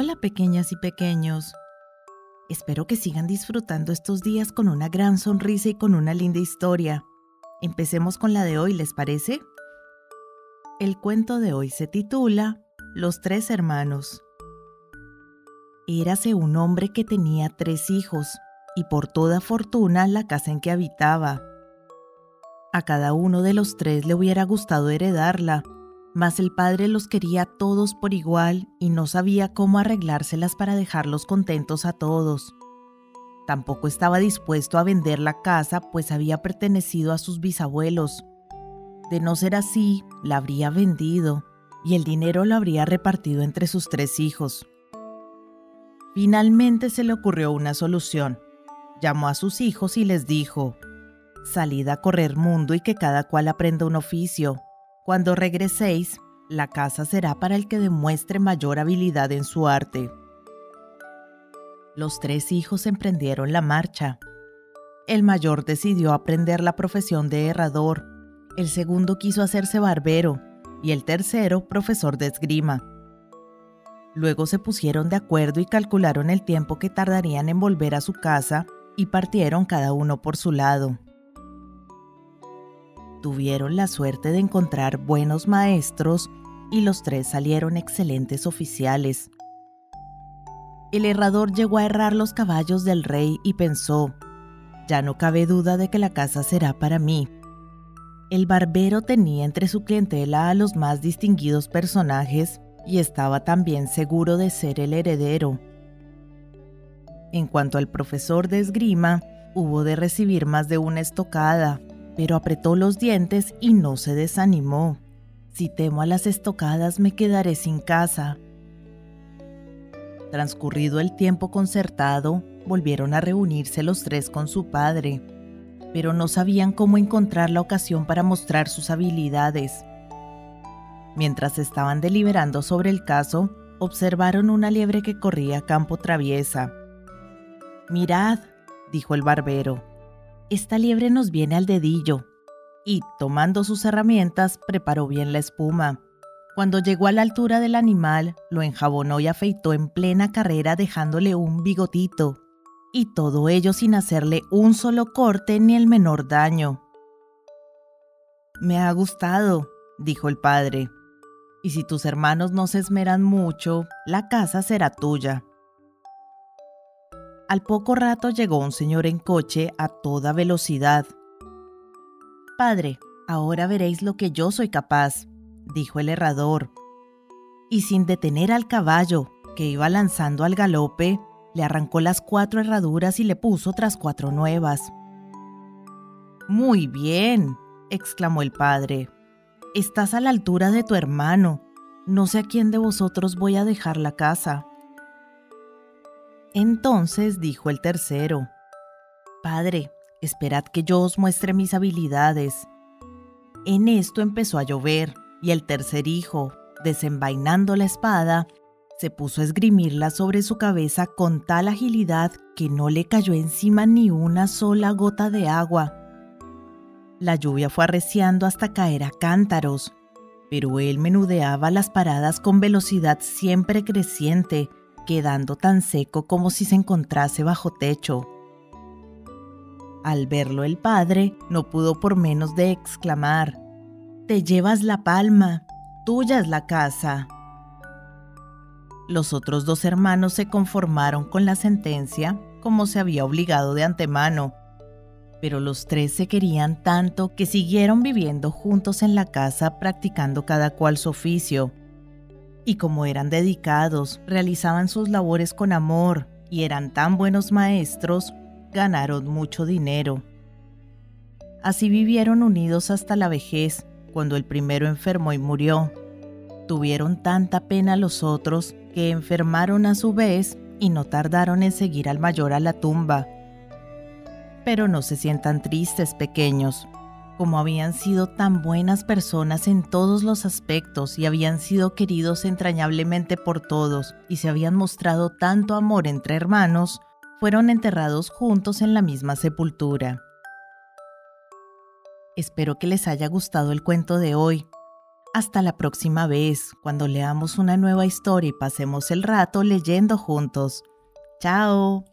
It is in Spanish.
Hola pequeñas y pequeños. Espero que sigan disfrutando estos días con una gran sonrisa y con una linda historia. Empecemos con la de hoy, ¿les parece? El cuento de hoy se titula Los tres hermanos. Érase un hombre que tenía tres hijos y por toda fortuna la casa en que habitaba. A cada uno de los tres le hubiera gustado heredarla, mas el padre los quería todos por igual y no sabía cómo arreglárselas para dejarlos contentos a todos. Tampoco estaba dispuesto a vender la casa, pues había pertenecido a sus bisabuelos. De no ser así, la habría vendido y el dinero lo habría repartido entre sus tres hijos. Finalmente se le ocurrió una solución. Llamó a sus hijos y les dijo, Salid a correr mundo y que cada cual aprenda un oficio. Cuando regreséis, la casa será para el que demuestre mayor habilidad en su arte. Los tres hijos emprendieron la marcha. El mayor decidió aprender la profesión de herrador, el segundo quiso hacerse barbero y el tercero profesor de esgrima. Luego se pusieron de acuerdo y calcularon el tiempo que tardarían en volver a su casa y partieron cada uno por su lado tuvieron la suerte de encontrar buenos maestros y los tres salieron excelentes oficiales. El herrador llegó a errar los caballos del rey y pensó, ya no cabe duda de que la casa será para mí. El barbero tenía entre su clientela a los más distinguidos personajes y estaba también seguro de ser el heredero. En cuanto al profesor de esgrima, hubo de recibir más de una estocada, pero apretó los dientes y no se desanimó. Si temo a las estocadas me quedaré sin casa. Transcurrido el tiempo concertado, volvieron a reunirse los tres con su padre, pero no sabían cómo encontrar la ocasión para mostrar sus habilidades. Mientras estaban deliberando sobre el caso, observaron una liebre que corría campo traviesa. Mirad, dijo el barbero, esta liebre nos viene al dedillo. Y, tomando sus herramientas, preparó bien la espuma. Cuando llegó a la altura del animal, lo enjabonó y afeitó en plena carrera dejándole un bigotito. Y todo ello sin hacerle un solo corte ni el menor daño. Me ha gustado, dijo el padre. Y si tus hermanos no se esmeran mucho, la casa será tuya. Al poco rato llegó un señor en coche a toda velocidad. Padre, ahora veréis lo que yo soy capaz, dijo el herrador. Y sin detener al caballo, que iba lanzando al galope, le arrancó las cuatro herraduras y le puso otras cuatro nuevas. Muy bien, exclamó el padre. Estás a la altura de tu hermano. No sé a quién de vosotros voy a dejar la casa. Entonces dijo el tercero, Padre, esperad que yo os muestre mis habilidades. En esto empezó a llover, y el tercer hijo, desenvainando la espada, se puso a esgrimirla sobre su cabeza con tal agilidad que no le cayó encima ni una sola gota de agua. La lluvia fue arreciando hasta caer a cántaros, pero él menudeaba las paradas con velocidad siempre creciente, quedando tan seco como si se encontrase bajo techo. Al verlo el padre no pudo por menos de exclamar, Te llevas la palma, tuya es la casa. Los otros dos hermanos se conformaron con la sentencia como se había obligado de antemano, pero los tres se querían tanto que siguieron viviendo juntos en la casa practicando cada cual su oficio y como eran dedicados, realizaban sus labores con amor y eran tan buenos maestros, ganaron mucho dinero. Así vivieron unidos hasta la vejez, cuando el primero enfermó y murió. Tuvieron tanta pena los otros que enfermaron a su vez y no tardaron en seguir al mayor a la tumba. Pero no se sientan tristes, pequeños, como habían sido tan buenas personas en todos los aspectos y habían sido queridos entrañablemente por todos y se habían mostrado tanto amor entre hermanos, fueron enterrados juntos en la misma sepultura. Espero que les haya gustado el cuento de hoy. Hasta la próxima vez, cuando leamos una nueva historia y pasemos el rato leyendo juntos. Chao.